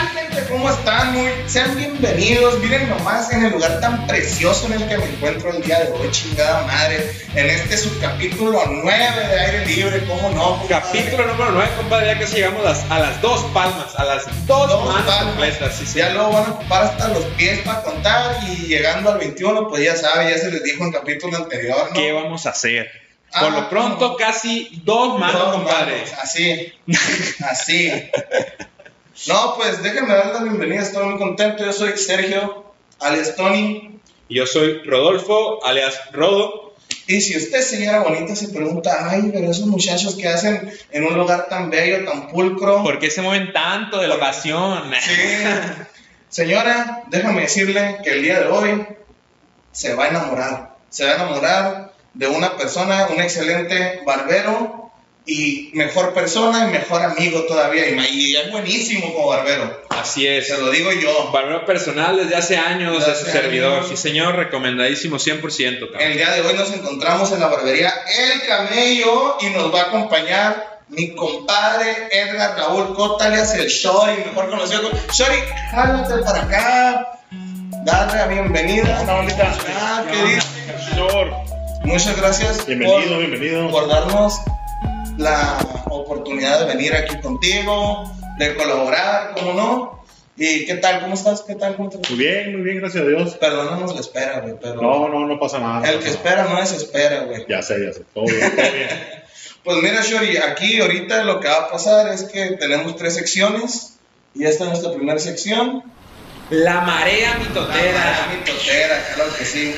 tal, gente? ¿Cómo están? Muy, sean bienvenidos. Miren nomás en el lugar tan precioso en el que me encuentro el día de hoy, chingada madre. En este subcapítulo 9 de aire libre, ¿cómo no? Capítulo número 9, compadre, ya casi llegamos a las, dos palmas, a las dos, Dos manos palmas. completas, sí, sí. Ya luego van a ocupar hasta los pies para contar y llegando al 21, pues ya sabe, ya se les dijo en capítulo anterior, ¿no? ¿Qué vamos a hacer? Ah, Por lo pronto, no. casi dos manos, No, compadre. manos, Así, así. No, pues déjenme dar la bienvenida, estoy muy contento. Yo soy Sergio, alias Tony. Y Yo soy Rodolfo, alias Rodo. Y si usted, señora bonita, se pregunta, ay, pero esos muchachos que hacen en un lugar tan bello, tan pulcro. ¿Por qué se mueven tanto de la ocasión? Sí. Señora, déjame decirle que el día de hoy se va a enamorar. Se va a enamorar de una persona, un excelente barbero y mejor persona y mejor amigo todavía. Y es buenísimo como barbero. Así es. Se lo digo yo. Barbero personal desde hace años Desde de su servidor. años. Sí, señor, recomendadísimo 100%. cabrón. El día de hoy nos encontramos en la barbería El Camello y nos va a acompañar mi compadre Edgar Raúl Cota, alias el Shori, mejor conocido como Shori, jálate para acá, dale la bienvenida. Ah, ¿qué dices? Señor, Muchas gracias bienvenido, por, bienvenido. por darnos la oportunidad de venir aquí contigo, de colaborar, ¿cómo no? ¿Y qué tal? ¿Cómo estás? ¿Qué tal? ¿Cómo te Muy bien, muy bien, gracias a Dios. Perdónanos la espera, güey, pero No, no, no pasa nada. el que espera no desespera, güey. Ya sé, ya sé. Todo bien, todo bien. Pues mira, Shori, aquí ahorita lo que va a pasar es que tenemos tres secciones y esta es nuestra primera sección. La marea La mitotera. mitotera, claro que sí.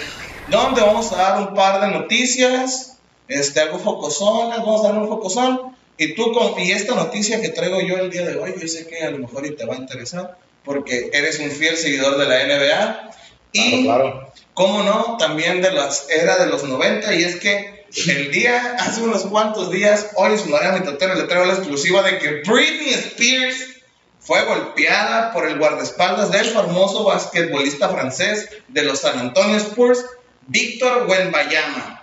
Donde vamos a dar un par de noticias, este, algo focosonas, vamos a dar un focosón. Y tú, con, y esta noticia que traigo yo el día de hoy, yo sé que a lo mejor y te va a interesar, porque eres un fiel seguidor de la NBA. Y, Claro, claro. cómo no, también de las era de los 90, y es que el día, hace unos cuantos días, hoy en su manera mitotera le traigo la exclusiva de que Britney Spears fue golpeada por el guardaespaldas del famoso basquetbolista francés de los San Antonio Spurs, Víctor Wembanyama.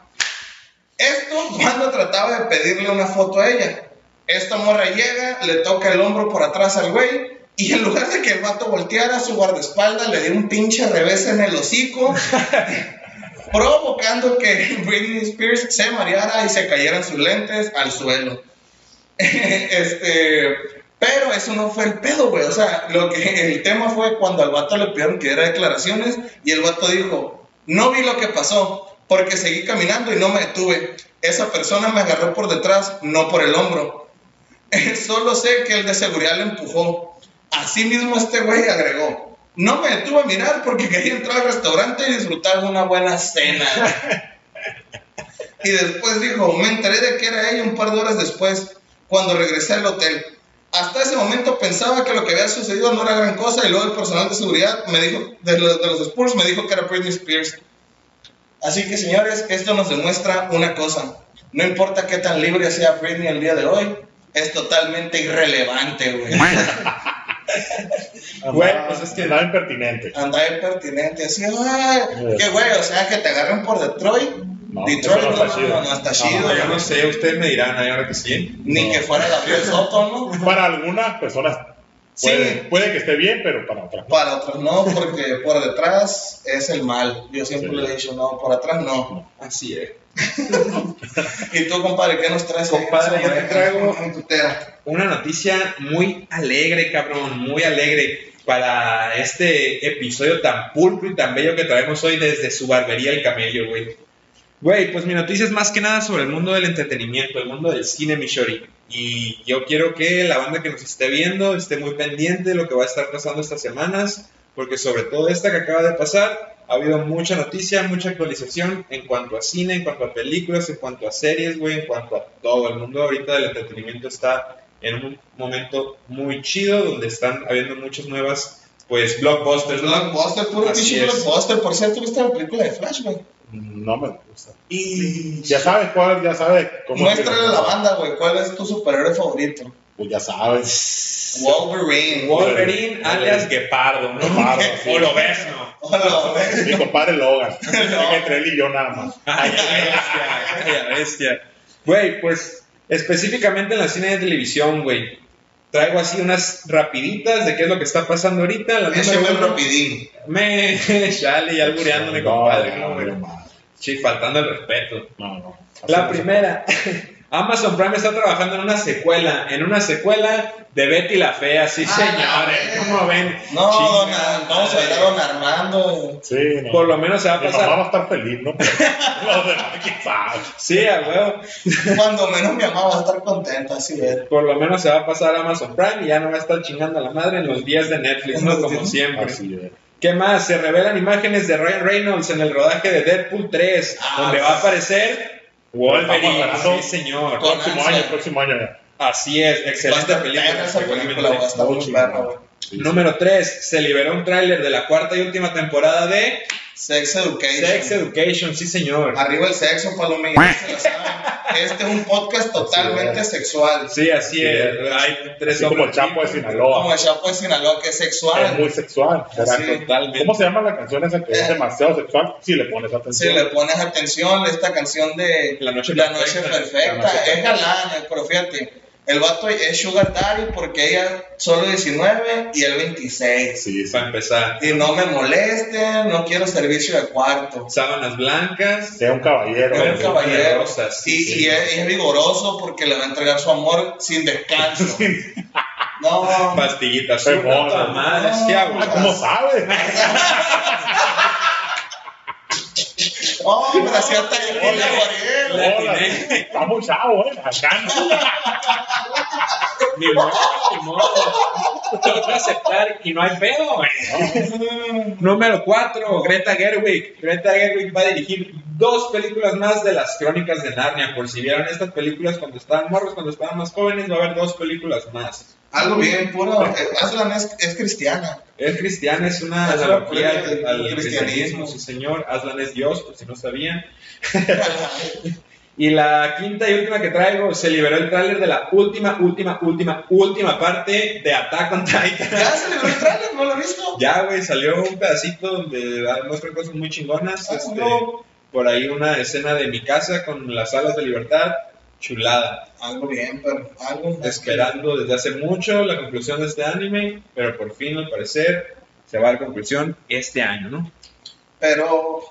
Esto cuando trataba de pedirle una foto a ella. Esta morra llega, le toca el hombro por atrás al güey, y en lugar de que el vato volteara su guardaespaldas, le dio un pinche revés en el hocico, provocando que Britney Spears se mareara y se cayeran sus lentes al suelo. este, pero eso no fue el pedo, güey. O sea, lo que el tema fue cuando al vato le pidieron que diera declaraciones y el vato dijo, no vi lo que pasó porque seguí caminando y no me detuve. Esa persona me agarró por detrás, no por el hombro. Solo sé que el de seguridad le empujó. Asimismo este güey agregó, no me detuve a mirar porque quería entrar al restaurante y disfrutar de una buena cena. Y después dijo, me enteré de que era ella un par de horas después, cuando regresé al hotel. Hasta ese momento pensaba que lo que había sucedido no era gran cosa y luego el personal de seguridad me dijo, de los, de los Spurs me dijo que era Britney Spears. Así que señores, esto nos demuestra una cosa. No importa qué tan libre sea Britney el día de hoy, es totalmente irrelevante, güey. Güey, pues es que- Nada impertinente. Anda impertinente, así, ay, qué güey, o sea, que te agarren por Detroit. No, Detroit no, no no, chido. no, no está No, chido. No, yo no sé, ustedes me dirán, ahora que sí. Ni No. que fuera Gabriel Soto, ¿no? Para algunas personas puede, Sí. puede que esté bien, pero para otras no. Para otros no, porque por detrás es el mal. Yo siempre Sí. le he dicho, no, por atrás no. Así es. ¿Y tú, compadre, qué nos traes? Compadre, yo te traigo-. Una noticia muy alegre, cabrón, muy alegre para este episodio tan pulcro y tan bello que traemos hoy desde su barbería El Camello, güey. Güey, pues mi noticia es más que nada sobre el mundo del entretenimiento, el mundo del cine, mi shori. Y yo quiero que la banda que nos esté viendo esté muy pendiente de lo que va a estar pasando estas semanas, porque sobre todo esta que acaba de pasar, ha habido mucha noticia, mucha actualización en cuanto a cine, en cuanto a películas, en cuanto a series, güey, en cuanto a todo. El mundo ahorita del entretenimiento está en un momento muy chido, donde están habiendo muchas nuevas, pues, blockbusters. Blockbuster, puro pinche blockbuster. Por cierto, ¿viste la película de Flash, güey? No me gusta. Y Ya sabes cuál, ya sabes cómo. muéstrale a la banda, güey, ¿cuál es tu superhéroe favorito? Pues ya sabes. Wolverine. Wolverine alias Guepardo, ¿no? Guepardo, sí. O lo ves, ¿no? Hola, güey. Mi compadre Logan. No. Entre él y yo nada más. Ay, bestia, ay, bestia. Güey, pues específicamente en la cine de televisión, güey. Traigo así unas rapiditas de qué es lo que está pasando ahorita. La Ese rapidín. Me, chale, ya albureándome, No, compadre. no, no, güey. no, Sí, faltando el respeto. no, no. La primera. Amazon Prime está trabajando en una secuela, en una secuela de Betty la Fea, sí Ah, señores, ¿cómo ven? No, don, vamos a ver a madre. don Armando. Sí, no. Por lo menos se va a Mi mamá va a pasar. estar feliz, ¿no? Los demás. Sí, a huevo. Cuando menos mi mamá va a estar contenta, así es. Por lo menos se va a pasar a Amazon Prime y ya no va a estar chingando a la madre en los días de Netflix, ¿no? Como siempre. Así es. ¿Qué más? Se revelan imágenes de Ryan Reynolds en el rodaje de Deadpool 3, Ah, donde va a aparecer Wolverine. Sí, señor. Con Próximo año, próximo año ya. Así es, excelente película. esa va a estar Muy. Número 3, se liberó un tráiler de la cuarta y última temporada de Sex Education. Sex Education, sí señor. Arriba el sexo, saben. Este es un podcast totalmente sexual. Sí, así Sí, es. es. Hay tres Así como el Chapo de ricos. Como Sinaloa. el Chapo de Sinaloa, que es Es sexual. muy sexual. Sí. Totalmente. ¿Cómo se llama la canción esa que es demasiado sexual? Si le pones Si atención. le pones atención, esta canción de La noche La perfecta. Noche Perfecta, La Noche es Perfecta. galán, eh, pero fíjate, el vato es Sugar Daddy porque ella solo 19 y él 26. Sí. Para empezar, Y no me molesten, no quiero servicio de cuarto. sábanas blancas. Sea un caballero. Es un caballero. Rosas, sí, y, sí. y es, vigoroso porque le va a entregar su amor sin descanso. No, Pastillitas, Qué azul, mono. toda madre, sí, Ah, abuelo. ¿Cómo sabe? no, pero así hasta Hola. Gabriel. La Hola, atiné. Está muy chavo, ¿eh? Ni modo, ni modo. Tengo que aceptar y no hay pedo, güey. Número 4, Greta Gerwig. Greta Gerwig va a dirigir dos películas más de las crónicas de Narnia. Por si vieron estas películas cuando estaban morros, cuando estaban más jóvenes, va a haber dos películas más. Algo bien puro. eh, Aslan es, es cristiana. Es cristiana, es una analogía al, cristianismo, sí señor. Aslan es Dios, por si no sabían. Y la quinta y última que traigo, se liberó el tráiler de la última, última, última, última parte de Attack on Titan. ¿Ya se liberó el trailer? ¿No lo he visto? Ya, güey, salió un pedacito donde ah, muestran cosas muy chingonas. Ah, este, no. por ahí una escena de mi casa con las alas de libertad. Chulada. Algo bien, pero algo. Esperando desde hace mucho la conclusión de este anime, pero por fin, al parecer, se va a dar conclusión este año, ¿no? Pero,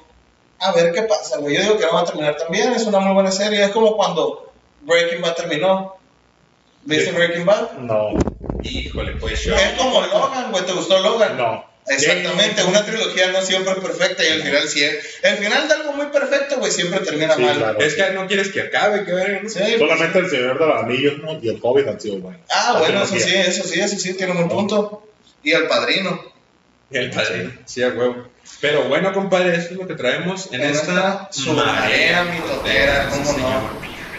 a ver qué pasa, güey. Yo digo que no va a terminar también. Es una muy buena serie. Es como cuando Breaking Bad terminó. ¿Viste Sí. Breaking Bad? No, Híjole, pues yo. Es como Logan, güey. ¿Te gustó Logan? no. Exactamente, una trilogía no siempre es perfecta y el final sí es. El final de algo muy perfecto, güey, siempre termina Sí, mal. claro. Es que no quieres que acabe, que verga, ¿no? Sí, pues, Solamente el Señor de los Anillos ¿no? y el Hobbit han sido buenos. Ah, La bueno, eso sí, eso sí, eso sí, tiene un buen punto. Y el padrino. El padrino, sí, a huevo. Pero bueno, compadre, eso es lo que traemos en, En esta esta marea mitotera, Sí, cómo señor. no.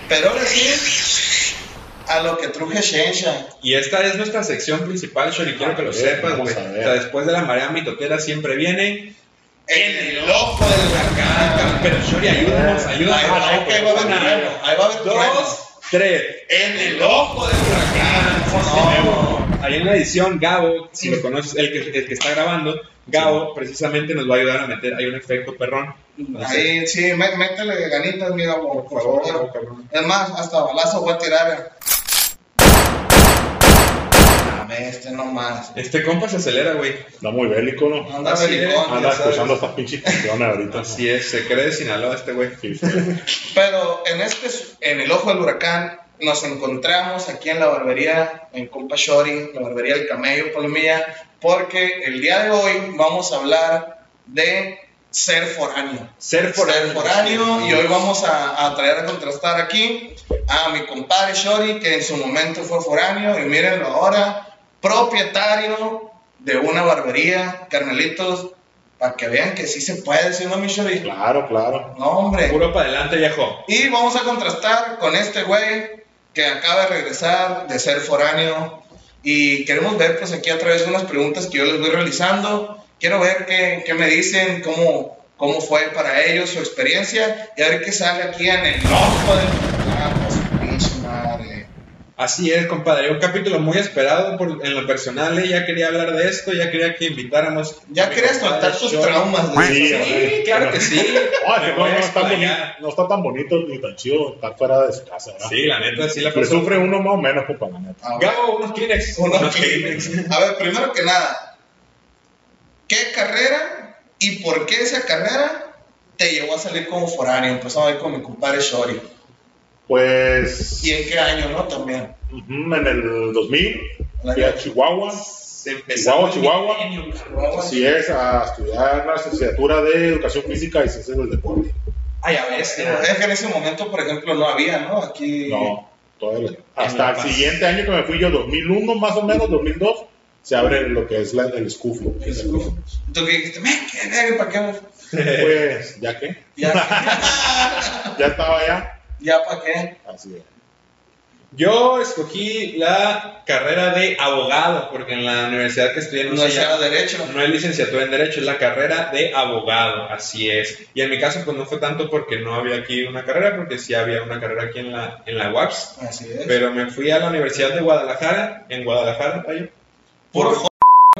Pero ahora sí, a lo que truje Shensha. Y esta es nuestra sección principal, Shori, quiero que lo A ver, sepas, güey. O ver. sea, después de la marea mitotera siempre viene En el ojo del huracán. Pero Shori, ayúdanos, Ahí ayúdanos. va, ahí va a haber trueno, ahí va a haber dos, tres. En el ojo del huracán. No. Ahí en la edición, Gabo, si lo conoces, el que, el que está grabando, Gabo precisamente nos va a ayudar a meter, hay un efecto perrón. Ahí sí, mé- métele ganitas, mira, por, por favor. Es más, hasta balazo voy a tirar. Dame este nomás. Este compa se acelera, güey. Está muy bélico, ¿no? Anda Así belicón, es, Anda escuchando estas pinches canciones ahorita. Así es, se cree de Sinaloa este güey. Sí, sí. Pero en este, en el ojo del huracán, nos encontramos aquí en la barbería, en Compa Shori, la barbería del Camello, Palomilla, porque el día de hoy vamos a hablar de ser foráneo. Ser foráneo. Ser foráneo, y hoy vamos a, a traer a contrastar aquí a mi compadre Shori, que en su momento fue foráneo, y mírenlo ahora, propietario de una barbería, carnalitos, para que vean que sí se puede, ¿sí no, mi Shori? Claro, claro. No, hombre. Puro para adelante, viejo. Y vamos a contrastar con este güey que acaba de regresar de ser foráneo. Y queremos ver, pues aquí a través de unas preguntas que yo les voy realizando. Quiero ver qué, qué me dicen, cómo, cómo fue para ellos su experiencia. Y a ver qué sale aquí en el ojo del. Ah, pues, pinche madre. Así es, compadre. Un capítulo muy esperado por, en lo personal. ¿eh? Ya quería hablar de esto, ya quería que invitáramos. Ya querías compadre contar tus Shoy. traumas, güey. Sí, Sí, claro que sí. Ah, no, está explayar. bonito, no está tan bonito ni tan chido estar fuera de su casa, ¿verdad? Sí, la neta, sí la Le sufre uno más o menos, compa, la neta. A ver, Gabo, unos Kleenex. unos Kleenex. A ver, primero que nada, ¿qué carrera y por qué esa carrera te llevó a salir como foráneo? Empezamos a ver con mi compadre Shori. Pues ¿Y en qué año, no? También. en el 2000 El fui a Chihuahua, Se empezó Chihuahua, Chihuahua. el. Chihuahua. así es, a estudiar la licenciatura de Educación Física y Ciencias del Deporte. Ay, a ver, este. Es que en ese momento, por ejemplo, no había, ¿no? Aquí. No, todavía. Hasta el siguiente año que me fui yo, 2001 más o menos, 2002, se abre lo que es la- el SCUFO. Tú que dijiste, me quedé, ¿para qué? Pues, ¿ya qué? Ya, Ya estaba ya. Ya ¿para qué? Así es. Yo escogí la carrera de abogado, porque en la universidad que estudié no, No se sea derecho. no es licenciatura en Derecho, es la carrera de abogado, así es. Y en mi caso, pues no fue tanto porque no había aquí una carrera, porque sí había una carrera aquí en la, en la UAPS. Así es. Pero me fui a la Universidad de Guadalajara, en Guadalajara, vaya. Por jo-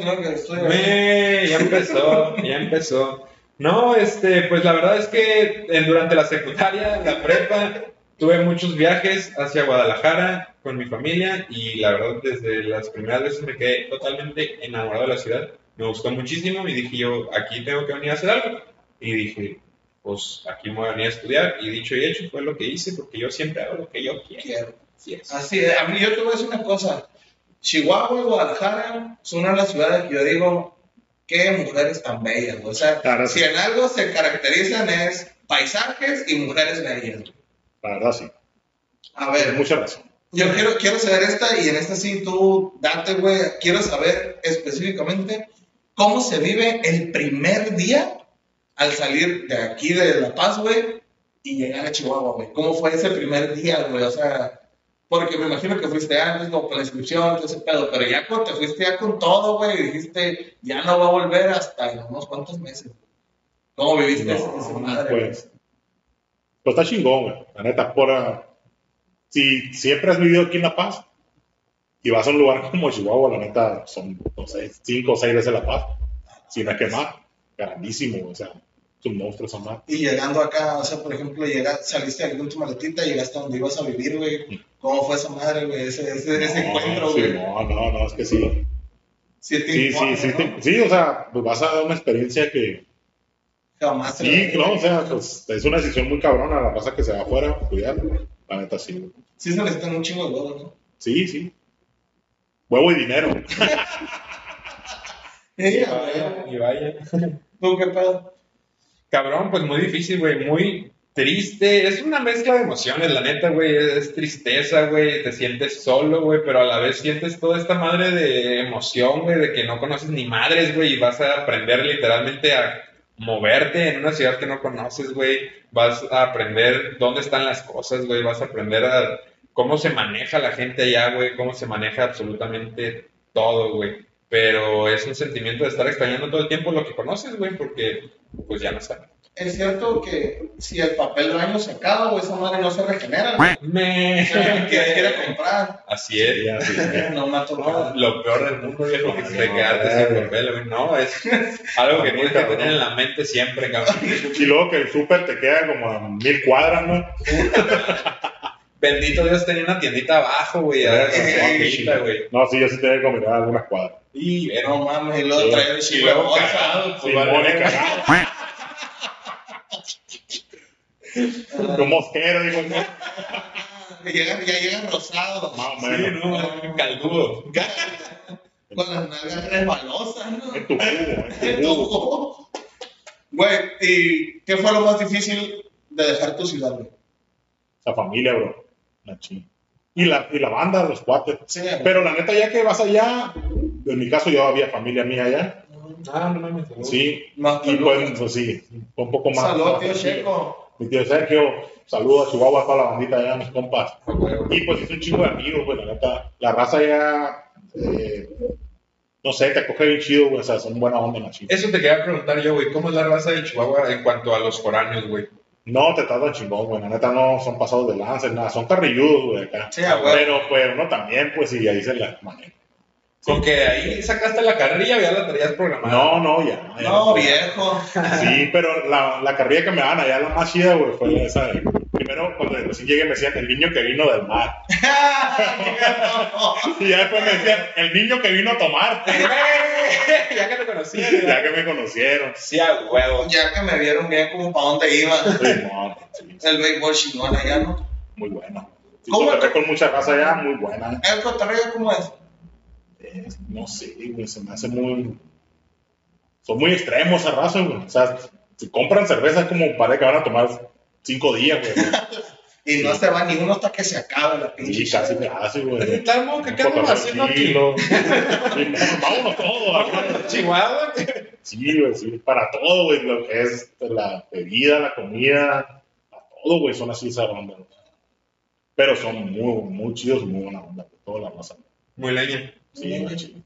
¿no? que estoy Me, ya empezó, ya empezó. No, este, pues la verdad es que eh, durante la secundaria, la prepa, tuve muchos viajes hacia Guadalajara con mi familia y la verdad desde las primeras veces me quedé totalmente enamorado de la ciudad. Me gustó muchísimo y dije yo, aquí tengo que venir a hacer algo. Y dije, pues aquí me voy a venir a estudiar y dicho y hecho fue lo que hice porque yo siempre hago lo que yo quiero. quiero. Así es. Así es. A mí, yo te voy a decir una cosa. Chihuahua y Guadalajara son una de las ciudades que yo digo, qué mujeres tan bellas. O sea, Claro. si en algo se caracterizan es paisajes y mujeres bellas. La verdad, sí. A ver, mucha razón. Yo quiero, quiero saber esta y en esta sí tú date, güey. Quiero saber específicamente cómo se vive el primer día al salir de aquí de La Paz, güey, y llegar a Chihuahua, güey. ¿Cómo fue ese primer día, güey? O sea, porque me imagino que fuiste antes, como con la inscripción, todo ese pedo, pero ya cuando te fuiste ya con todo, güey, y dijiste, ya no va a volver hasta en unos cuantos meses. ¿Cómo viviste ese, ese No, madre, pues, pues está chingón, güey. La neta, por, ah, si siempre has vivido aquí en La Paz y vas a un lugar como Chihuahua, la neta, son, no sé, cinco o seis veces La Paz, si no es que más, grandísimo, o sea, sus monstruos son más. Y llegando acá, o sea, por ejemplo, llega, saliste de tu maletita y llegaste a donde ibas a vivir, güey. ¿Cómo fue esa madre, güey? Ese, ese, ese encuentro, sí, güey. no, no, no, es que sí. Sí, te Sí, sí, impone, sí, ¿no? te- sí, o sea, pues vas a dar una experiencia que, Jamás te sí, no, o sea, pues es una decisión muy cabrona la raza que se va afuera estudiar, la neta, sí. güey. Sí se necesitan un chingo de huevos, ¿no? Sí, sí. Huevo y dinero. Sí, Y vaya, y vaya. ¿Tú qué pedo? Cabrón, pues muy difícil, güey, muy triste. Es una mezcla de emociones, la neta, güey. Es tristeza, güey. Te sientes solo, güey, pero a la vez sientes toda esta madre de emoción, güey, de que no conoces ni madres, güey, y vas a aprender literalmente a moverte en una ciudad que no conoces, güey. Vas a aprender dónde están las cosas, güey. Vas a aprender a cómo se maneja la gente allá, güey, cómo se maneja absolutamente todo, güey. Pero es un sentimiento de estar extrañando todo el tiempo lo que conoces, güey, porque pues ya no está. Es cierto que si el papel de baño se acaba, güey, esa madre no se regenera, güey. Me... O sea, que quiere comprar. Así es. Sí, así es. No me ha tocado. No, lo peor del mundo, viejo, que te quedaste sin papel, güey. No, es algo que tienes que tener en la mente siempre, cabrón. Y luego que el súper te queda como a mil cuadras, ¿no? Bendito Dios tenía una tiendita abajo, güey. Sí, sí, sí, güey. No, sí, yo sí tenía que comer algunas cuadras. Y era No mames, y luego Sí. traer el bolsa. cagado, pues Sí, vale. Un mosquero, digo, llegan, ya llegan rosados. Más o Sí, menos. no, caldudo. Con las nalgas resbalosas, ¿no? En tu jugo, en En tu jugo. Güey, ¿y qué fue lo más difícil de dejar tu ciudad, güey? Esa familia, bro. Y la, y la banda, los cuates. Sí, güey. Pero la neta, ya que vas allá, en mi caso yo había familia mía allá. Ah, no mames. Sí. Más Y pues, pues sí, un poco más. Saludos, tío. Checo. Mi tío Sergio, saludos a Chihuahua, a toda la bandita allá, mis compas. Ah, güey. Y pues es un chingo de amigos, pues la neta. La raza ya, eh, no sé, te acoge bien chido, güey. O sea, son buena onda, machín. Eso te quería preguntar yo, güey. ¿Cómo es la raza de Chihuahua en cuanto a los foráneos, güey? No, te tratan chingón, güey. La neta no son pasados de lanza, nada. Son carrilludos, güey, acá. Sí, huevo. Pero, pues, uno también, pues, y ahí se la maneja. Con que ahí sacaste la carrilla, ya la traías programada. No, no, ya. ya No, viejo. Sí, pero la, la carrilla que me dan allá, la más chida, güey, fue esa. de- Primero, cuando recién llegué, me decían el niño que vino del mar. Y ya después me decían el niño que vino a tomar. ya que te conocí. ya que me conocieron. Sí, a huevo. ya que me vieron bien como para dónde iba. Simón, sí, El béisbol chingón allá, ¿no? muy bueno. Sí, ¿Cómo? cotorreo con mucha raza allá, muy buena. El cotorreo, ¿cómo es? Eh, no sé, güey, se me hace muy. Son muy extremos esa raza, güey. O sea, si compran cerveza es como parece que van a tomar cinco días, güey. Y no se va ni uno hasta que se acabe la pinche. Sí, casi hace, güey. Tal modo que Un qué cotorreo haciendo aquí. Vámonos todos. Chihuahua. Sí, güey, sí, para todo, güey, lo que es la bebida, la comida, para todo, güey, son así esa banda. güey. Pero son muy, muy chidos, muy buena onda, güey, toda la raza. Muy leña. Sí, güey, chido.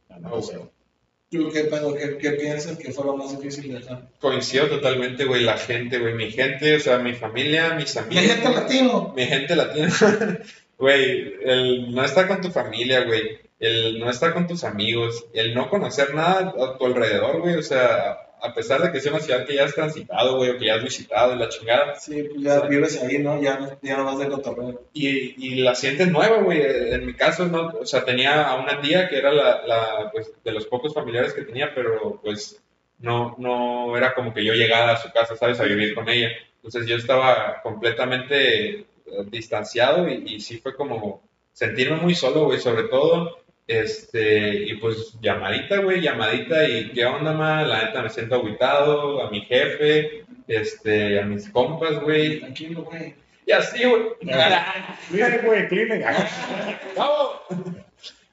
¿Tú qué? ¿Qué, qué piensas que fue lo más difícil de? Coincido totalmente, güey. La gente, güey. Mi gente, o sea, mi familia, mis Mi amigos. gente latino. Mi gente latina. Güey, el no estar con tu familia, güey. El no estar con tus amigos. El no conocer nada a tu alrededor, güey. O sea, a pesar de que sea una ciudad que ya has transitado, güey, o que ya has visitado y la chingada. Sí, pues ya vives ahí, ¿no? Ya, no- ya no vas de cotorreo. Y, y la sientes nueva, güey. En mi caso, no, o sea, tenía a una tía que era la, la, pues, de los pocos familiares que tenía, pero pues no, no era como que yo llegara a su casa, ¿sabes? A vivir con ella. Entonces yo estaba completamente eh, distanciado y, y sí fue como sentirme muy solo, güey, sobre todo. Este, y pues llamadita, güey, llamadita y qué onda, ma, la neta me siento agüitado, a mi jefe, este, a mis compas, güey, Tranquilo, güey. y así, güey. Miren, güey, cleaning.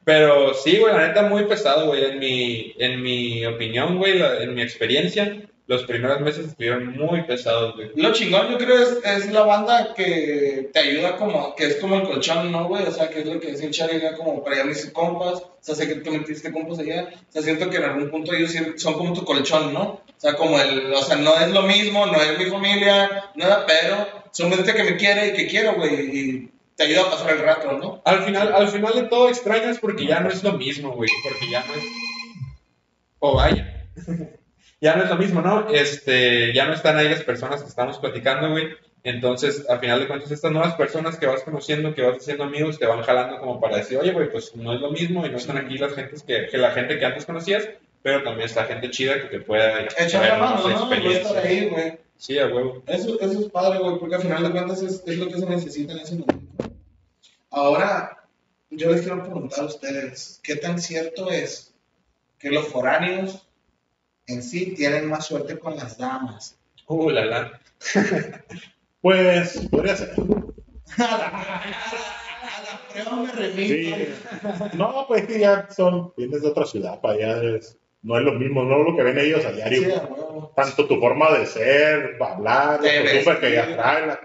Pero sí, güey, la neta muy pesado, güey. En mi, en mi opinión, güey, en mi experiencia, los primeros meses estuvieron muy pesados, güey. Lo chingón yo creo es, es la banda que te ayuda como, que es como el colchón, ¿no, güey? O sea, que es lo que el Charlie, ya como para allá mis compas, o sea, sé que tú metiste compas allá, o sea, siento que en algún punto ellos son como tu colchón, ¿no? O sea, como el, o sea, no es lo mismo, no es mi familia, nada, pero son gente que me quiere y que quiero, güey, y te ayuda a pasar el rato, ¿no? Al final, al final de todo extrañas porque ya no es lo mismo, güey. Porque ya no es. O vaya. ya no es lo mismo, ¿no? Este, ya no están ahí las personas que estamos platicando, güey. Entonces, al final de cuentas, estas nuevas personas que vas conociendo, que vas haciendo amigos, te van jalando como para decir, oye, güey, pues no es lo mismo y no están aquí las gentes que, que la gente que antes conocías, pero también está gente chida que te pueda Echar la mano, ¿no? Estar experiencias. ahí, güey. Sí, a huevo. Eso, eso es padre, güey, porque al final de cuentas es, es lo que se necesita en ese momento. Ahora, yo les quiero preguntar a ustedes, ¿qué tan cierto es que los foráneos en sí tienen más suerte con las damas? Uh, la la. Pues, podría ser. me remito. Sí. No, pues que ya son, vienes de otra ciudad, para allá es- no es lo mismo, no es lo que ven ellos a diario. Sí, a huevo. Tanto tu forma de ser, hablar, la costumbre que ya trae, la,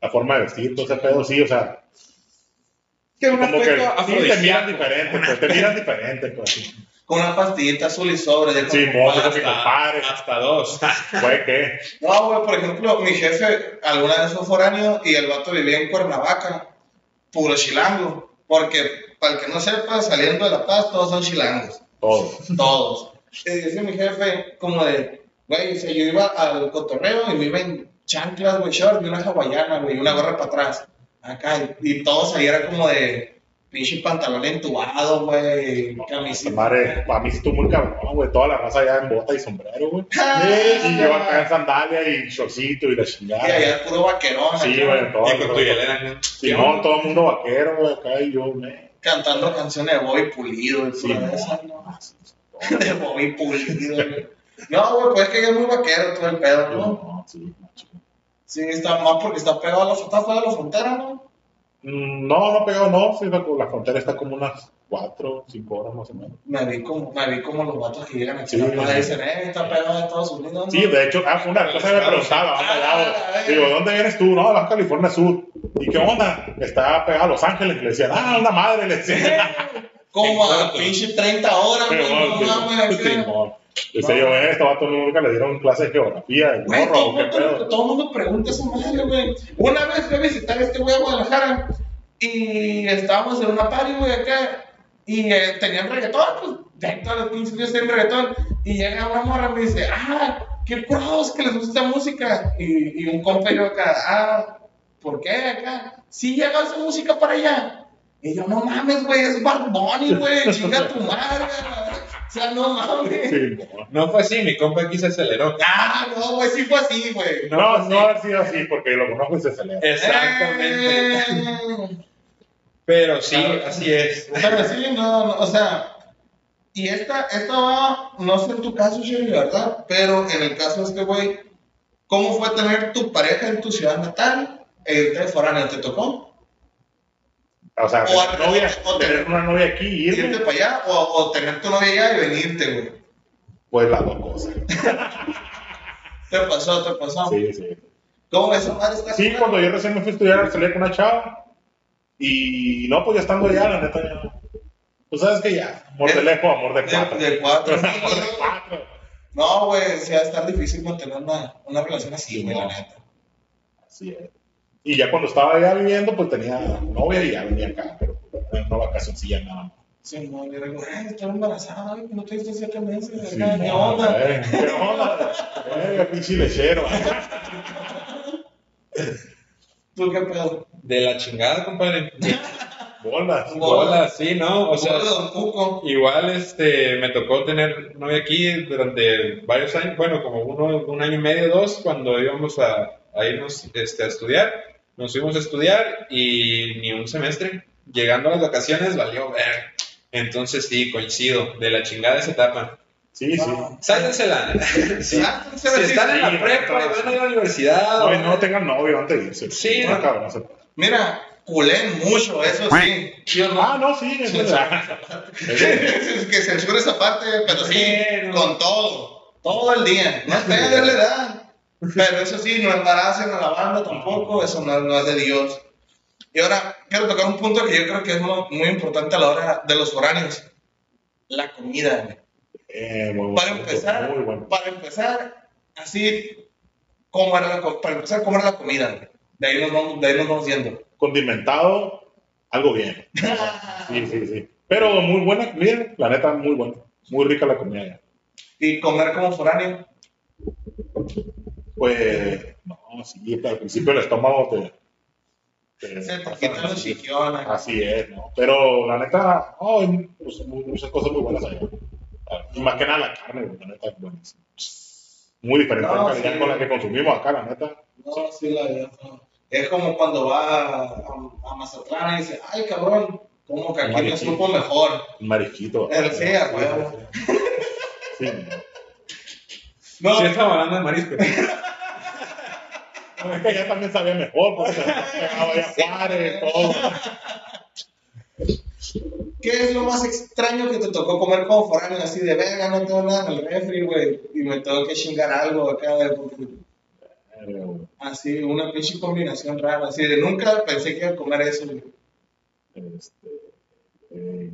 la forma de vestir, todo ese pedo, sí, o sea, Que un como que sí, te miran diferente, pues, te miran diferente, pues. Con una pastillita azul y sobre. de Sí, Hasta dos. fue que, No, güey, por ejemplo, mi jefe alguna vez fue foráneo y el vato vivía en Cuernavaca, puro chilango. Porque, para el que no sepa, saliendo de La Paz, todos son chilangos. todo. Todos. Y dice mi jefe, como de, güey, o sea, yo iba al cotorreo y me iba en chanclas, güey, short y una hawaiana, güey, una gorra para atrás. Acá, y, y todos ahí era como de pinche pantalón entubado, güey, Esta camisita. madre, para mí estuvo muy cabrón, güey, toda la raza allá en bota y sombrero, güey. Y yo acá en sandalia y shortcito y la Y chingada. allá es puro vaquerón, Sí, güey, todo. Y con tu hielera, ¿no? Simón, todo el mundo vaquero, güey, acá y yo, me. cantando canciones de Bobby Pulido y Sí, no. de esas, ¿no? de Bobby Pulido, güey. No, güey, pues es que ya es muy vaquero todo el pedo, ¿no? No, sí, macho. Sí, está más porque está pegado a la, está fuera de la frontera, ¿no? Mm, No, no pegado, no. Sí, la, la frontera está como unas 4, 5 horas más o menos. Me vi como, me vi como los vatos que llegan aquí Sí, y dicen, eh, está pegado a Estados Unidos. ¿no? Sí, de hecho, ah, una cosa me preguntaba, Ah, Digo, ¿dónde vienes tú? No, de Baja California Sur. ¿Y qué onda? Está pegado a Los Ángeles. Le decían, ah, una madre, le decían. Como a pinche 30 horas, güey, no bueno, Simón. Decía yo, este vato nunca le dieron clase de geografía, de Güey, morro, todo, ¿o qué pedo. todo el mundo pregunta esa madre, güey. Una vez fui a visitar a este güey a Guadalajara y estábamos en una party, güey, acá. Y eh, tenían reggaetón, pues, ya todos los pinches días tienen reggaetón. Y llega una morra y me dice, ah, qué curados que les gusta esa música. Y, y un compa y yo acá, ah, ¿por qué acá? Sí llega esa música para allá. Y yo, no mames, güey, es Bad Bunny, güey, chinga tu madre. O sea, no mames. Sí, no. No fue así, mi compa aquí se aceleró. Ah, no, güey, sí fue así, güey. No, No, ha sido así, porque lo conozco y se celebra. Exactamente. Eh, Pero sí, Claro. así es. Pero sí, no, no, o sea, y esta, esta va, no sé en tu caso, Sherry, ¿verdad? Pero en el caso de este güey, ¿cómo fue tener tu pareja en tu ciudad natal? El de foráneo te tocó. O sea, O tener, al novia, revés, o tener tener- una novia aquí y Irte irme, para allá o, o tener tu novia allá y venirte, güey. pues las dos cosas. Te pasó, te pasó. Sí, sí. ¿Cómo esa madre está? Sí, cuando yo recién me fui a estudiar, salí con una chava. Y no, pues ya estando allá, la neta, ya. Pues sabes que ya, amor de lejos, amor de cuatro. De, de cuatro. amor de cuatro. No, güey, sí va a estar difícil mantener una, una relación así, güey, la neta. Así es. Y ya cuando estaba allá viviendo, pues tenía novia y ya venía acá, pero era una vacacioncilla nada más. Sí, no, yo digo, ay, estoy embarazada, que no te diste siete meses, Sí. ¿qué no, onda? eh, ¿Qué onda? Eh, pinche lechero. ¿Tú qué pedo? De la chingada, compadre. Bolas. Hola, sí, ¿no? O sea, igual este, me tocó tener novia aquí durante varios años, bueno, como uno, un año y medio, dos, cuando íbamos a, a irnos este, a estudiar. Nos fuimos a estudiar y ni un semestre. Llegando a las vacaciones, valió ver. Entonces sí, coincido, de la chingada esa etapa. Sí, sí. Sáltensela. Sí. Ah, Si están en sí, la prepa y van a ir a la universidad. No, o- no tengan novio antes de irse. Sí, no, no. se. Mira, culén mucho, eso sí. ¿Sí o no? Ah, no, sí. Sí, sea, que censure esa parte, pero sí, Sí, no. con todo, todo el día. No sé de la edad. Pero eso sí, no embaracen a la banda tampoco, eso no, no es de Dios. Y ahora quiero tocar un punto que yo creo que es muy, importante a la hora de los foráneos. La comida. Eh, bueno. Para empezar, bueno. para empezar, así, ¿cómo era la, para empezar, ¿cómo era la comida? De ahí nos vamos, de ahí nos vamos yendo. Condimentado, algo bien. Sí, sí, sí. Pero muy buena comida, la neta, muy buena. Muy rica la comida ya. Y comer como foráneo. Pues, no, sí, al principio el estómago te. te- Se te quitan los chiquiones. Así es, ¿no? Pero la neta, no, hay pues, mu- muchas cosas muy buenas allá. Y más que nada la carne, la neta es buenísima. Muy diferente No, a la calidad sí. con la que consumimos acá, la neta. No, sí, la verdad. no. Es como cuando va a, a Mazatlán y dice, ay, cabrón, como que aquí me Mariquita. supo mejor. Un marisquito. El sí, a huevo. Sí, No, Sí, estamos hablando de marisco. no, es que ya también sabía mejor, porque se pegaba ya Juárez, todo. ¿qué es lo más extraño que te tocó comer como foráneo? Así de, venga, no tengo nada en el refri, güey, y me tengo que chingar algo acá, de, así, una pinche combinación rara, así de, nunca pensé que iba a comer eso, güey. Este, eh,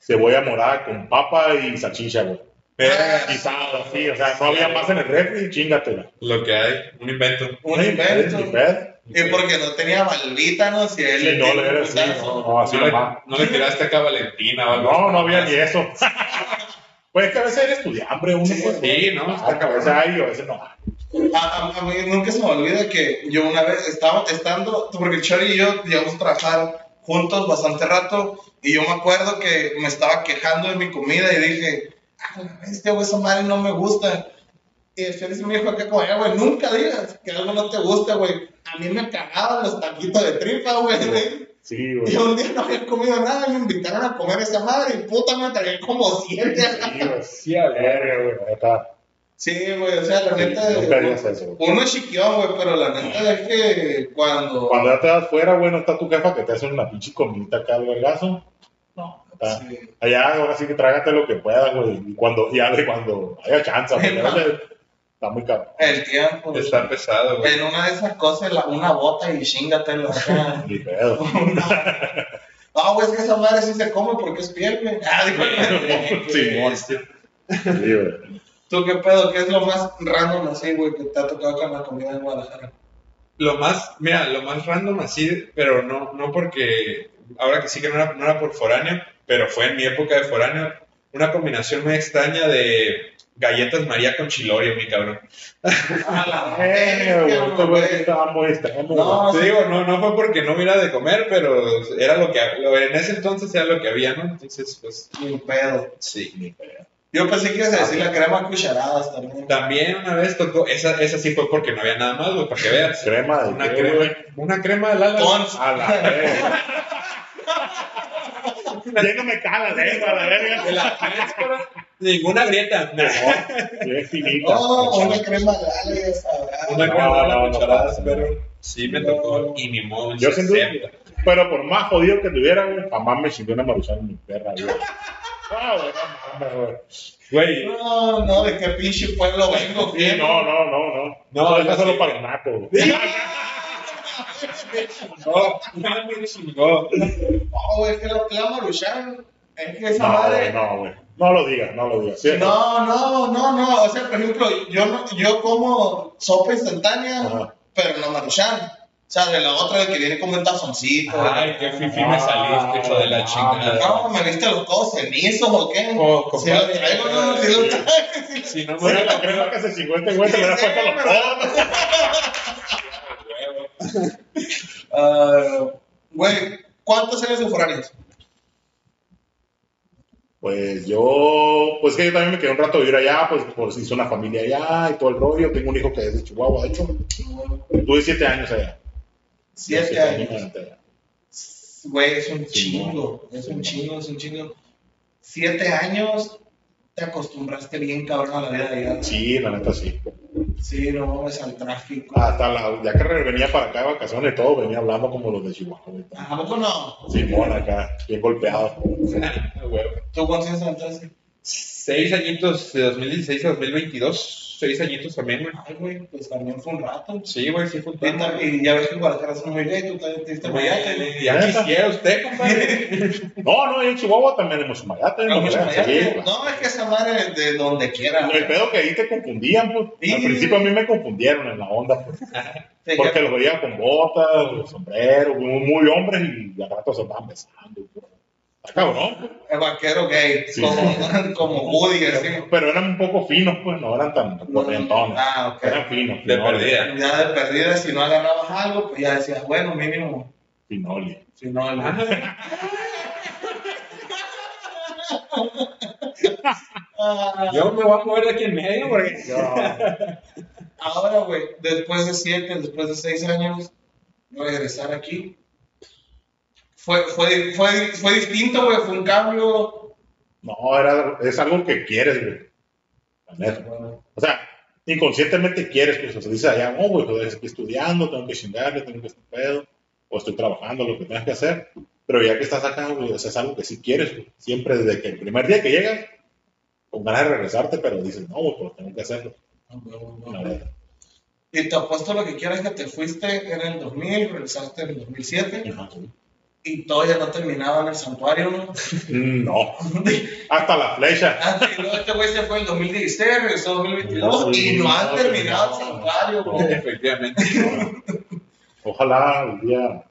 cebolla morada con papa y salchicha, güey. Ah, Guisado, así, o sea, no había más en el refri, chingatela. Lo que hay, un invento. Un invento. pedo. Y porque no tenía balbita, ¿no? Si él Sí, no, le era un así, no, no, así No le, no le tiraste acá a Valentina No, no había ni eso. Pues es que a veces eres estudiante, uno Sí, pues, sí, ¿no? Ah, Está que a cabrón. veces hay y a veces no. A, a- a mí nunca se me olvida que yo una vez estaba estando, porque el Chori y yo llegamos a trabajar juntos bastante rato, y yo me acuerdo que me estaba quejando de mi comida y dije, bestia, güey, esa madre no me gusta. Y el Chori me dijo acá, como, "Eh, güey, nunca digas que algo no te gusta, güey. A mí me cagaban los taquitos de tripa, güey. Sí, Y güey. un día no había comido nada y me invitaron a comer esa madre y puta me tragué como siete. Sí, güey. Sí, a. Verga, güey. Sí, güey, o sea, la Sí, neta. nunca digas eso, güey. Uno es chiquión, güey, pero la neta es que cuando. Cuando ya te das fuera, güey, no está tu jefa que te hace una pinche comidita acá al vergazo. No, está. Sí. Allá ahora sí que trágate lo que puedas, güey. Y cuando, ya de cuando haya chance, güey. Está muy cabrón. El tiempo. Está pesado, güey. En una de esas cosas, la- una bota y chingatelo acá. Ni pedo. Ah, güey, es que esa madre sí se come porque es piel, güey. Ah, digo, Sí, Sí, güey. ¿Tú qué pedo? ¿Qué es lo más random así, güey, que te ha tocado con la comida en Guadalajara? Lo más, mira, lo más random así, pero no, no porque, ahora que sí que no era, no era por foráneo, pero fue en mi época de foráneo, una combinación muy extraña de galletas María con chilorio, mi cabrón. A la. No, sí. digo, no, no fue porque no hubiera de comer, pero era lo que, en ese entonces era lo que había, ¿no? Entonces, pues, Ni pedo. sí. Yo pensé que ibas a decir la crema cucharadas también. También una vez tocó, esa, esa sí fue porque no había nada más, güey, para que veas. Crema de Una crema, una crema de. Pons. A la verga. Ya no me calas, eh, a la verga. De la ninguna grieta. No, bien finita. Oh, una crema de Una No, crema de no, la no, cucharadas, no. pero sí me tocó y ni modo. Yo sin duda, pero por más jodido que tuviera, güey, jamás me chingué una maruchan en mi perra, güey. Ah, güey, no No, no, de qué pinche pueblo vengo. Sí, no, no, no, no. No, No, solo para el naco, no, no me chingó. No, güey, es que la, la Maruchan, es que esa No, madre. no, güey. No lo digas, no lo digas. ¿sí? No, no, no, no. O sea, por ejemplo, yo, no, yo como sopa instantánea, Ajá. pero no Maruchan. O sea, de la otra que viene como un tazoncito. Ay, qué fifi me saliste, hijo de la chingada. No, ¿me viste los codos cenizos o qué? Oh, si lo traigo, no, si lo traigo. Si no Bueno, me la crema que se chingó este güey se le hubiera puesto los codos. Ah, Güey, ¿cuántos años de foráneos? Pues yo, pues que yo también me quedé un rato a vivir allá, pues, pues hice una familia allá y todo el rollo. Tengo un hijo que es de Chihuahua, de hecho. Tuve siete años allá. Siete años. allá. Güey, es un chingo, es un chingo, es un chingo. Siete años, te acostumbraste bien cabrón a la vida de allá. Sí, la neta sí. Sí, no mames al tráfico. Hasta la, ya que venía para acá de vacaciones y todo, venía hablando como los de Chihuahua. ¿A poco no? Simón acá, bien golpeado. ¿Tú cuántos años entonces? Seis añitos de 2016 a 2022. Seis añitos también, güey. Ay, güey, pues también fue un rato. Sí, güey, sí fue un Y, ta- y ya ves que en Guadalajara son muy bien, tú también te diste mayate. Ya quisiera usted, compadre. No, no, en Chihuahua también mucho mayate. No, No, sí. No, es que esa madre es de donde quiera. El pedo que ahí te confundían, pues. Sí. Al principio a mí me confundieron en la onda, pues. Sí, Porque ya- los veía con botas, sombrero, muy, muy hombres y al rato se estaban besando. pues. Cabrón. El vaquero gay, Sí. como, como Woody, así. Pero eran un poco finos, pues, no eran tan corrientones. Ah, ok. Eran finos. De perdida. Ya de perdida, si no agarrabas algo, pues ya decías, bueno, mínimo. Finoles. Si no, el- Ah, Yo me voy a mover de aquí en medio porque. Ahora, güey, después de siete, después de seis años, regresar aquí. Fue, fue, fue, fue distinto, güey, fue un cambio. No, era, es algo que quieres, güey. O sea, inconscientemente quieres, pues, o sea, dices allá, oh, güey, pues, estoy estudiando, tengo que chingarle, tengo que estar pedo, o estoy trabajando, lo que tengas que hacer. Pero ya que estás acá, güey, o sea, es algo que sí quieres, güey. Siempre desde que el primer día que llegas, con ganas de regresarte, pero dices, no, güey, pues tengo que hacerlo. La neta. Y te apuesto lo que quieras que te fuiste en el 2000, regresaste en el 2007 Ajá. Y todavía no terminaba en el santuario, ¿no? Mm, No, hasta la flecha. Antes, luego este güey se fue en el 2016, regresó en 2022 y no han terminado el santuario, güey. Efectivamente. Ojalá un día,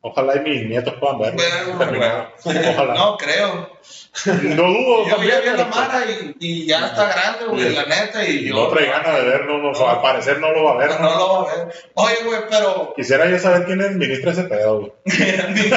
ojalá y mis nietos puedan. Bueno, terminado. Ojalá. No creo. No dudo. Yo ya vi a la Mara y, y ya está grande, güey, la neta. Y Y yo. no trae ganas de ver, no, no, No. al parecer no lo va a ver. No lo va a ver. Oye, güey, pero. Quisiera yo saber quién administra ese pedo, güey.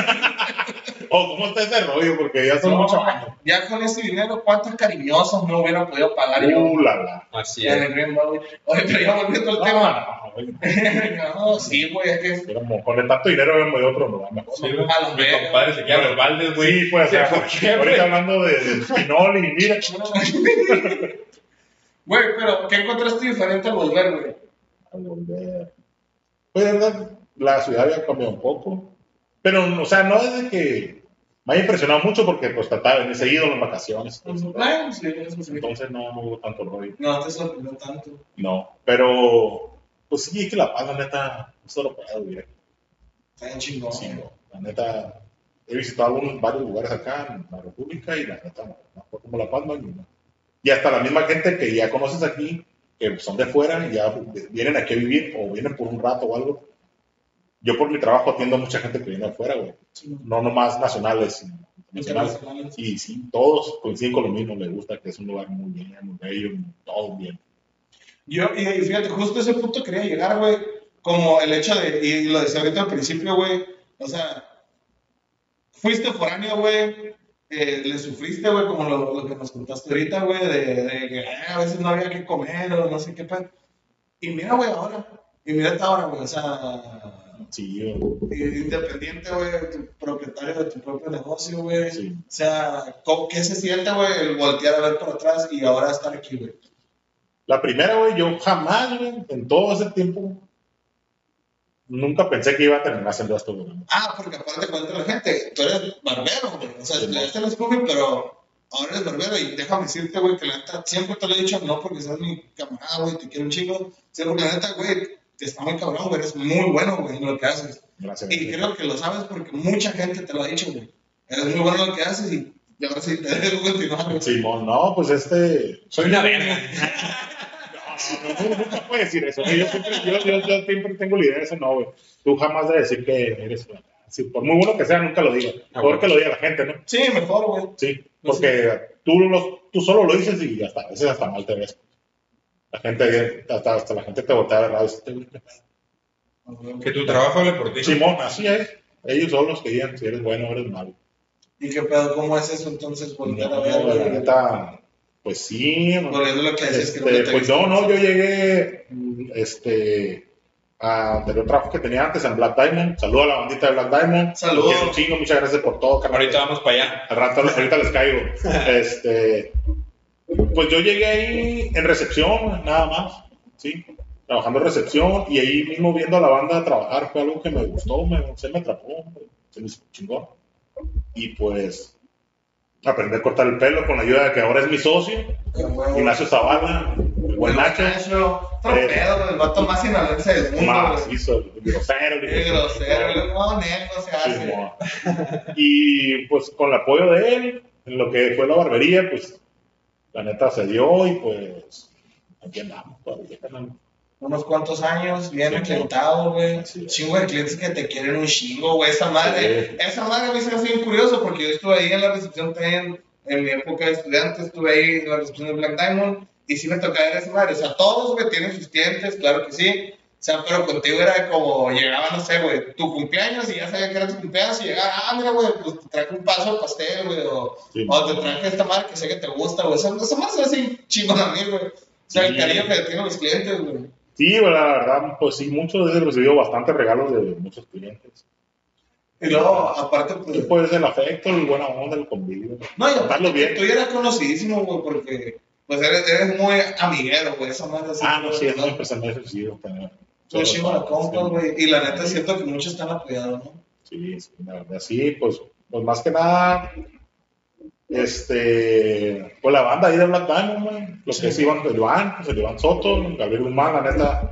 O cómo está ese rollo, porque ya son No, muchos años. ya con ese dinero, ¿cuántos cariñosos no hubiera podido pagar yo Uh, la, la. Así es. el? Oye, pero ya volviendo al No, tema. no, güey. No, sí, güey, es que. Pero como con el tanto dinero habíamos ido otro mejor. Sí. A los Mi Vegas. compadre se queda los baldes, güey. Sí, pues, o sea, ¿Por qué, ahorita hablando de, de Pinol y mira, Güey, pero ¿qué encontraste diferente al volver, güey? al volver. Pues, verdad, la ciudad había cambiado un poco. Pero, o sea, no es de que me haya impresionado mucho porque, pues, trataba de seguido en las vacaciones. Bueno, sí. Entonces no hubo tanto rollo. No te sorprendió tanto. No, pero, pues sí, es que La Paz, la neta, no solo puedo vivir. Está bien chingón. Sí, no, la neta, he visitado algunos, varios lugares acá en la República y la neta, no, no fue como La Paz, no. Y hasta la misma gente que ya conoces aquí, que son de fuera, y ya vienen aquí a vivir o vienen por un rato o algo. Yo por mi trabajo atiendo a mucha gente que viene de fuera, güey. No nomás nacionales, sino internacionales. Y sí, todos coinciden con lo mismo, les gusta que es un lugar muy bien, muy bello, todo bien. Yo, y fíjate, justo a ese punto quería llegar, güey. Como el hecho de, y lo decía ahorita al principio, güey. O sea, fuiste foráneo, güey. eh, le sufriste, güey, como lo, lo que nos contaste ahorita, güey, de, de que eh, a veces no había que comer o no sé qué pan. Y mira, güey, ahora. Y mírate ahora, güey. O sea, Sí, independiente, güey, tu propietario de tu propio negocio, güey. Sí. O sea, ¿cómo- ¿qué se siente, güey, el voltear a ver por atrás y ahora estar aquí, güey? La primera, güey, yo jamás, güey, en todo ese tiempo, nunca pensé que iba a terminar haciendo esto, güey. Ah, porque aparte cuenta la gente, tú eres barbero, güey. O sea, Sí, estudiaste en la Scooby, pero ahora eres barbero. Y déjame decirte, güey, que la neta, siempre te lo he dicho, no porque seas mi camarada, güey, te quiero un chingo, sino porque la neta, güey, te está muy cabrón, güey, eres muy bueno, güey, en lo que haces. Gracias. Y creo que lo sabes porque mucha gente te lo ha dicho, güey. Eres muy bueno en lo que haces y, y ahora sí te dejo continuar, güey. Simón, no, pues este. Soy una verga. Nunca puedes decir eso. Yo siempre, yo, yo, yo siempre tengo la idea de eso, no, güey. Tú jamás de decir que eres. sí, por muy bueno que sea, nunca lo digas. Ah, Mejor que lo diga la gente, ¿no? Sí, mejor, güey. Sí, porque tú, lo, tú solo lo dices y hasta a veces hasta mal te ves. La gente, hasta, hasta la gente te voltea a raro. "Este güey, ¿qué pedo?". Que tu trabajo hable por ti. Simón, así es. Ellos son los que digan si eres bueno o eres malo. ¿Y qué pedo? ¿Cómo es eso entonces? Volver a No, ver, la neta, pues sí. Volviendo a lo que Este, pues no, no, yo llegué mm, este, a anterior trabajo que tenía antes en Black Diamond. Saludo a la bandita de Black Diamond. Saludos. Un chingo, muchas gracias por todo, carnal. Ahorita vamos para allá. Al rato, ahorita les caigo. Este, pues yo llegué ahí en recepción, nada más, ¿sí? Trabajando en recepción y ahí mismo viendo a la banda trabajar fue algo que me gustó, me, se me atrapó, se me hizo chingón. Y pues aprendí a cortar el pelo con la ayuda de que ahora es mi socio. Ignacio Zavala, el buen Nacho, Nacho. Otro Eh, el vato más sinaloense del mundo, el grosero. el se hace. Y pues con el apoyo de él, en lo que fue la barbería, pues la neta se dio y pues aquí andamos todavía, carnal. Unos cuantos años, bien Sí, acreditado, güey. Es. Chingo de clientes que te quieren un chingo, güey. Esa madre, esa madre a mí se me hace bien curioso porque yo estuve ahí en la recepción también, en mi época de estudiante, estuve ahí en la recepción de Black Diamond y sí me tocaba ver esa madre. O sea, todos, güey, tienen sus clientes, claro que sí. O sea, pero contigo era como, llegaba, no sé, güey, tu cumpleaños y ya sabía que era tu cumpleaños y llegaba, ah, mira, güey, pues te traje un paso de pastel, güey, o, Sí. o te traje esta madre que sé que te gusta, güey. Esa, esa madre se me hace chingón a mí, güey. O sea, el Sí. cariño que le tienen los clientes, güey. Sí, la verdad, pues sí, muchos he recibido bastantes regalos de muchos clientes. Y luego, aparte, pues. pues el afecto, el buena onda, el convivio. No, y aparte, bien. tú ya eras conocidísimo, güey, porque. Pues eres, eres muy amiguero, güey. Esa madre así. Ah, no, sí, es muy personal. Son chingo de compas, Sí. güey. Y la neta siento que muchos están apoyados, ¿no? Sí, sí, la verdad, sí, pues, pues más que nada, este, pues la banda ahí de Black Diamond, güey, los que es Iván, el Iván, pues el Iván Soto, Gabriel Guzmán, la neta,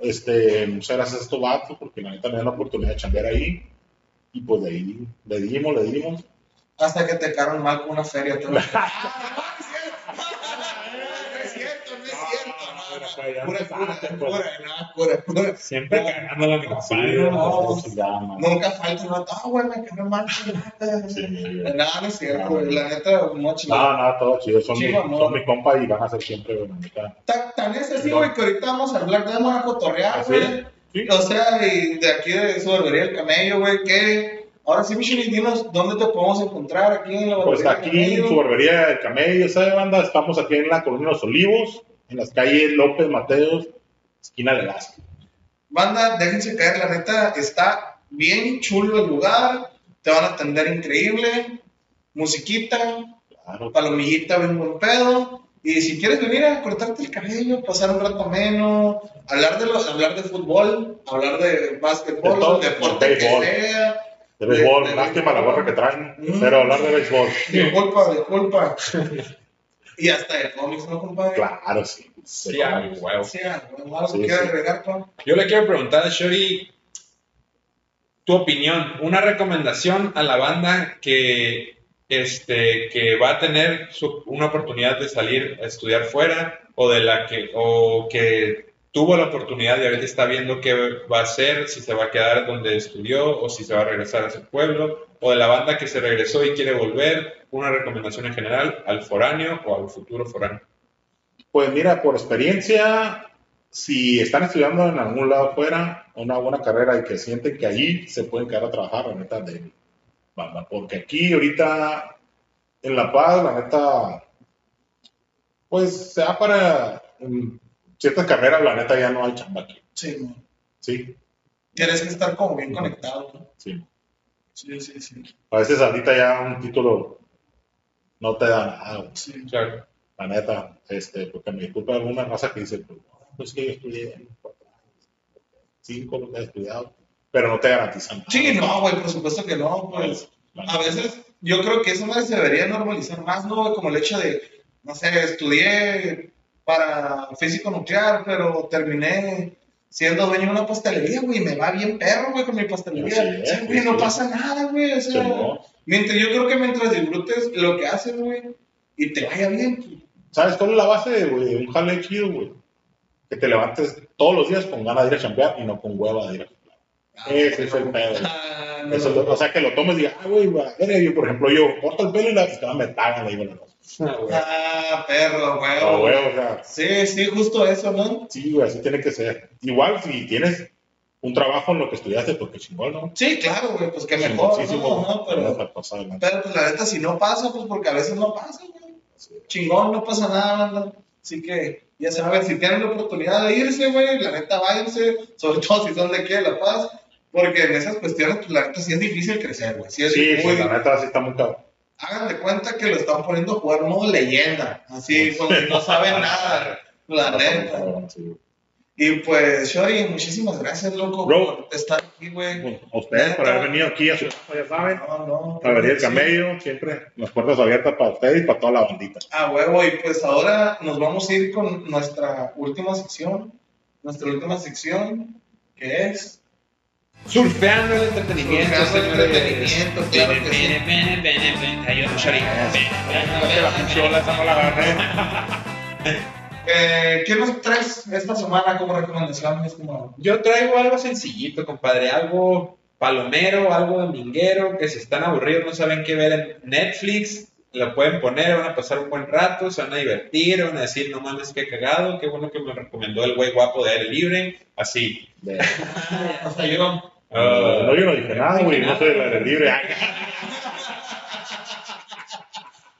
este, muchas gracias a estos vatos, porque la neta me dan la oportunidad de chambear ahí, y pues de ahí, le dimos, le dimos. Hasta que te caron mal con una feria. tú. Ah, no es cierto, no es cierto, no no, no. Pura, pura, pura, no, pura, pura. Siempre cagándola, mi Sí, compadre. no. Nunca falta, no, ah, güey, me quedé mal. Sí, güey. No, no es cierto, güey. La neta, no chingada. No, no, todo chido, son, mi, Chido, amor. son mi compa y van a ser siempre, güey, la neta. Ta- Tan es así, güey, que ahorita vamos a hablar, vamos a cotorrear, güey. sí. O sea, y de aquí de su barbería El Camello, güey, que... Ahora sí, Michelle, dinos dónde te podemos encontrar aquí en la barbería Pues El aquí en su barbería del Camello, ¿sabe, banda? Estamos aquí en la Colonia Los Olivos, en las calles López Mateos, esquina de Lasco. Banda, déjense caer, la neta, está bien chulo el lugar, te van a atender increíble, musiquita, Claro. palomillita, bien buen pedo. Y si quieres venir a cortarte el cabello, pasar un rato ameno, hablar de, lo, hablar de fútbol, hablar de básquetbol, De todo, deporte de que béisbol. sea. De béisbol, lástima la gorra que traen, Mm. pero hablar de béisbol. Disculpa, disculpa. Y hasta de cómics, ¿no, compadre? Claro, sí. Sí, a huevo. Sí, algo algo Sí, que sí. agregar? Yo le quiero preguntar a Shori tu opinión, una recomendación a la banda que este, que va a tener su- una oportunidad de salir a estudiar fuera o de la que, o que tuvo la oportunidad y ahorita está viendo qué va a hacer, si se va a quedar donde estudió o si se va a regresar a su pueblo, o de la banda que se regresó y quiere volver, una recomendación en general al foráneo o al futuro foráneo. Pues mira, por experiencia, si están estudiando en algún lado afuera, una buena carrera y que sienten que allí se pueden quedar a trabajar, la neta, de banda. Porque aquí ahorita en La Paz, la neta, pues sea para mm, ciertas carreras, la neta ya no hay chamba aquí. Sí, man. Sí, Tienes que estar como bien conectado, ¿no? sí. Sí, sí, sí. A veces ahorita ya un título no te da nada. sí. Claro. La neta, este, porque me disculpa alguna raza que dice, pues, no, pues que yo estudié cuatro años, cinco lo que he estudiado, pero no te garantizan nada. Sí, no, güey, por supuesto que no, pues. A veces yo creo que eso más se debería normalizar más, ¿no? Como el hecho de, no sé, estudié para físico nuclear, pero terminé siendo dueño de una pastelería, güey, me va bien perro, güey, con mi pastelería. Sí, güey, no sí. pasa nada, güey, o sea, no. mientras, yo creo que mientras disfrutes lo que haces, güey, y te vaya bien, ¿Sabes cuál es la base de, güey, de un jale chido, güey? Que te levantes todos los días con ganas de ir a chambear y no con hueva de ir a chambear. Ese es el pedo. Ah, no, Eso o sea, que lo tomes y digas, ah, güey, güey, yo, por ejemplo, yo corto el pelo y la y te va a meter güey. Ah, perro, güey. No, güey, o sea, Sí, sí, justo eso, ¿no? sí, güey, así tiene que ser. Igual si tienes un trabajo en lo que estudiaste, porque chingón, ¿no? Sí, claro, güey, pues que mejor, Chingoncísimo, ¿no? Ajá, pero, pero pues la neta, si no pasa, pues porque a veces no pasa, güey. Chingón, no pasa nada, banda. Así que, ya saben, si tienen la oportunidad de irse, güey, la neta, váyanse, sobre todo si son de aquí de La Paz, porque en esas cuestiones, pues la neta, sí es difícil crecer, güey. Sí es Sí, muy... sí, la neta sí está muy cabrón. Hagan de cuenta que lo están poniendo a jugar modo leyenda, así, como si no saben nada, la neta. Y pues, Shori, muchísimas gracias, loco, Bro. por estar aquí, güey. A ustedes por haber venido aquí a su casa, ya saben. No, no. A venir el Sí. camello, siempre las puertas abiertas para ustedes y para toda la bandita. Ah, huevo, y pues ahora nos vamos a ir con nuestra última sección. Nuestra última sección, que es. Surfeando el entretenimiento, Surfeando el entretenimiento, claro que sí. La pichola esa no la agarré. Eh, ¿Qué nos traes esta semana como recomendación, estimado? Yo traigo algo sencillito, compadre, algo palomero, algo dominguero, que si están aburridos no saben qué ver en Netflix, lo pueden poner, van a pasar un buen rato, se van a divertir, van a decir, no mames, qué cagado, qué bueno que me recomendó el güey guapo de aire libre, así. O sea, yo. Ah, no, yo no dije nada, güey, no soy del aire libre. Ay,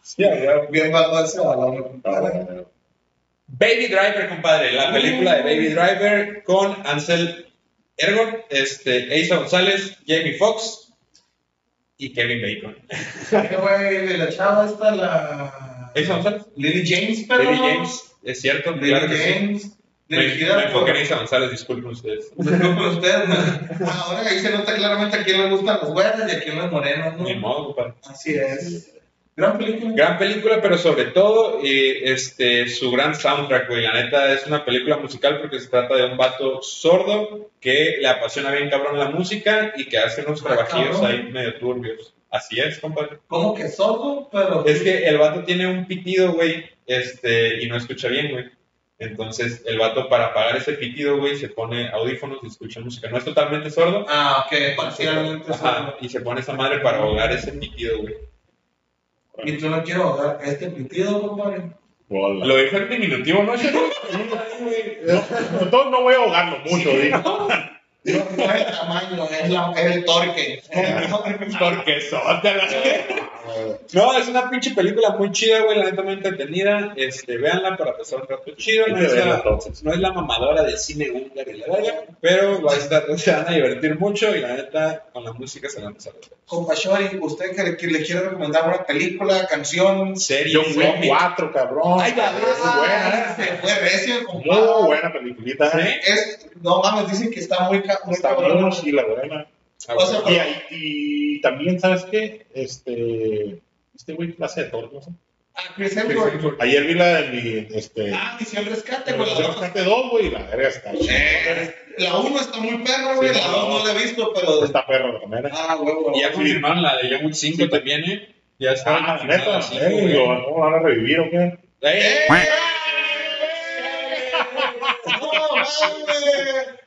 sí. Bien ese balón. no. Baby Driver, compadre, la película de Baby Driver con Ansel Ergon, este, Eisa González, Jamie Foxx y Kevin Bacon. ¿Qué güey de la chava esta, la. ¿Eisa González? Lily James, pero. Lily James, es cierto, Lily claro que sí. Dirigida por. Isa González, disculpen ustedes. Disculpen ustedes, man. Ahora ahí se nota claramente a quién le gustan los güeros y a quién los morenos, Ni ¿no? modo, compadre. Así es. Gran película. Gran película, pero sobre todo este, su gran soundtrack, güey. La neta es una película musical porque se trata de un vato sordo que le apasiona bien cabrón la música y que hace unos Ah, trabajillos cabrón. ahí medio turbios. Así es, compadre. Como que sordo, pero. Es que el vato tiene un pitido, güey, este, y no escucha bien, güey. Entonces, el vato para apagar ese pitido, güey, se pone audífonos y escucha música. No es totalmente sordo, Ah, ok, parcialmente Ajá, sordo. y se pone esa madre para ahogar ese pitido, güey. Y tú no quiero ahogar este pitido, compadre. Hola. Lo dijo en diminutivo, ¿no? No, no, no voy a ahogarlo mucho, digo. No, no es el tamaño, es, la, es el torque. Porque No, es una pinche película muy chida, güey, la neta muy entretenida. Este, véanla para pasar un rato chido. No es, la, no es la mamadora del cine húngaro y la verga, pero va a estar, se van a divertir mucho y la neta con la música se van a pasar. Compa Shori, ¿usted que le, que le quiere recomendar una película, canción? Serie, John Wick cómic. 4, cabrón. Ay, cabrón. Es buena. Se fue recio, Muy buena peliculita. ¿Sí? Es, no mames, dicen que está muy, muy Está cabrón. chila, buena. Ah, O sea. Y, ahí- y también, ¿sabes qué? Este, este güey clase de Thor, no sé. Ah, Chris Hemsworth. Ayer vi la de mi, este, Ah, misión rescate, güey. la Rescate 2, güey, la verga está. Eh, La 1 está muy perra, güey. Sí, la no. 2 no la he visto, pero. Está perro también. Ah, huevo. Y ya confirmaron la de Wick 5 también, ¿eh? Ya está. Ah, neta, sí, eh, güey. ¿lo ¿cómo van a revivir o qué? ¡Eh!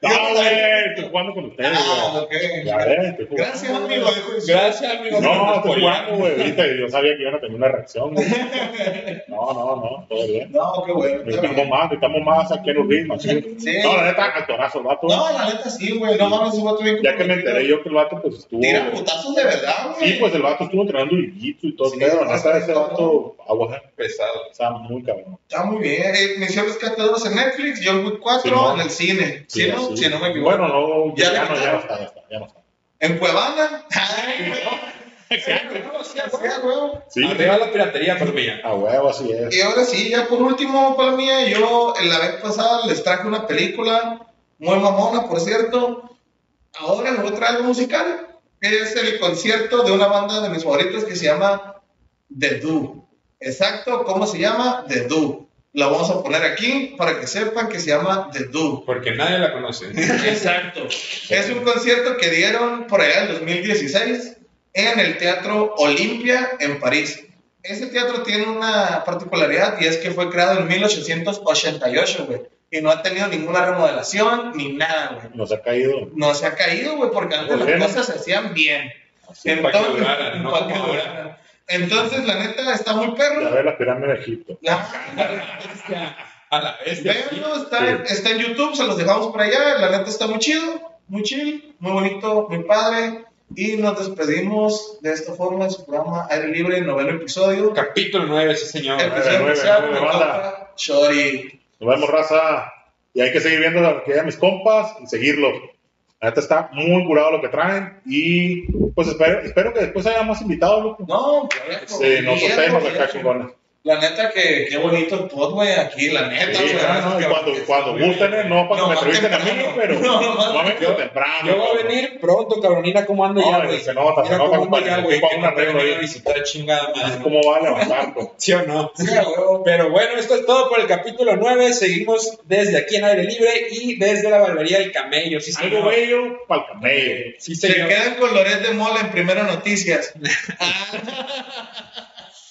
¡No, güey, estoy jugando con ustedes, Ah, güey. ok. Ya ves, estoy jugando. Gracias, amigo. Gracias, amigo. No, estoy jugando, güey. Viste, yo sabía que iban a tener una reacción, güey. No, no, no, todo bien. No, qué bueno. Necesitamos más, necesitamos más aquí en Urrisma, sí. Sí. No, la neta, actorazo el vato. No, la neta sí, güey. No mames, ese vato bien Ya que me enteré yo que el vato, pues estuvo. Tira putazos de verdad, güey. Sí, pues el vato estuvo entrenando jiu-jitsu y todo, Sí, pero la no, neta, ese vato, agua, Pesado. está muy cabrón. Está muy bien. Eh, Misiones Rescatadoras en Netflix, John Wick 4 Simón. En el cine. Sí, ¿Sí, no? sí. Si no me equivoco. Bueno, no, ¿Ya ya, no, ya no está, ya está, ya no está. En Cuevana. Ay, Sí, Arriba la piratería, Palomilla. a huevo, así es. Y ahora sí, ya por último, para mía, yo en la vez pasada les traje una película muy mamona, por cierto. Ahora les voy a traer algo musical. Es el concierto de una banda de mis favoritos que se llama The Do. Exacto, ¿cómo se llama? The Do. La vamos a poner aquí para que sepan que se llama The Do. Porque nadie la conoce. Exacto. Es un concierto que dieron por allá en 2016 en el Teatro Olimpia en París. Ese teatro tiene una particularidad y es que fue creado en 1888, güey. Y no ha tenido ninguna remodelación ni nada, güey. Nos ha caído. No se ha caído, güey, porque antes ¿Por las no? cosas se hacían bien. Sí, para que duraran, no para que duraran. Entonces, la neta, está muy Ya perro. ves la pirámide de Egipto. La- A la bestia. Véanlo, está, está en YouTube, se los dejamos por allá. La neta está muy chido, muy chill, muy bonito, muy padre. Y nos despedimos de esta forma en su programa Aire Libre, noveno episodio. Capítulo 9, sí, señor. Episodio nueve, especial, nueve, mi banda. compa, Shori. Nos vemos, raza. Y hay que seguir viendo lo que mis compas y seguirlos. Neta está muy curado lo que traen. Y pues espero, espero que después haya más invitados, loco. No, viejo, Sí, no viejo, temas acá chingones. La neta, que qué bonito el pod, güey, aquí, la neta. Sí, güey, no, que- cuando, cuando gusten, eh, no para que No, me entrevisten a mí, pero No, no, normalmente yo- temprano. Yo voy a cabrón. venir pronto, Carolina, ¿cómo ando No, ya, güey, se nota, se Mira nota, cómo ya, güey. Que un arreglo ahí. visitar chingada Así madre. como va a levantar. ¿Sí o no? Sí. Pero bueno, esto es todo por el capítulo 9. Seguimos desde aquí en aire libre y desde la barbería del camello. Sí, Algo señor. bello para el camello. Sí, Se quedan con Loret de Mola en Primera Noticias.